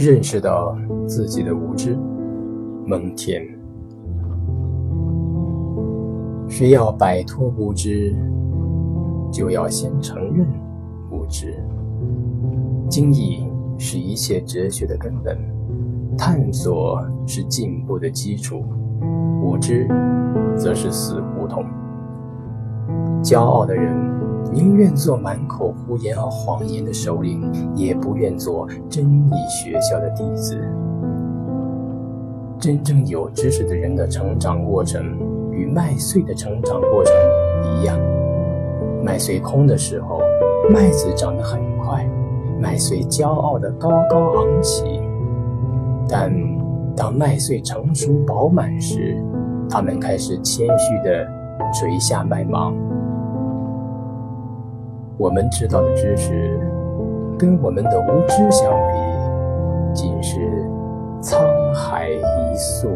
认识到自己的无知，蒙恬。需要摆脱无知，就要先承认无知。经义是一切哲学的根本，探索是进步的基础，无知则是死胡同。骄傲的人宁愿做满口胡言和谎言的首领，也不愿做真理学校的弟子。真正有知识的人的成长过程，与麦穗的成长过程一样。麦穗空的时候，麦子长得很快。麦穗骄傲地高高昂起，但当麦穗成熟饱满时，它们开始谦虚地垂下麦芒。我们知道的知识，跟我们的无知相比，仅是沧海一粟。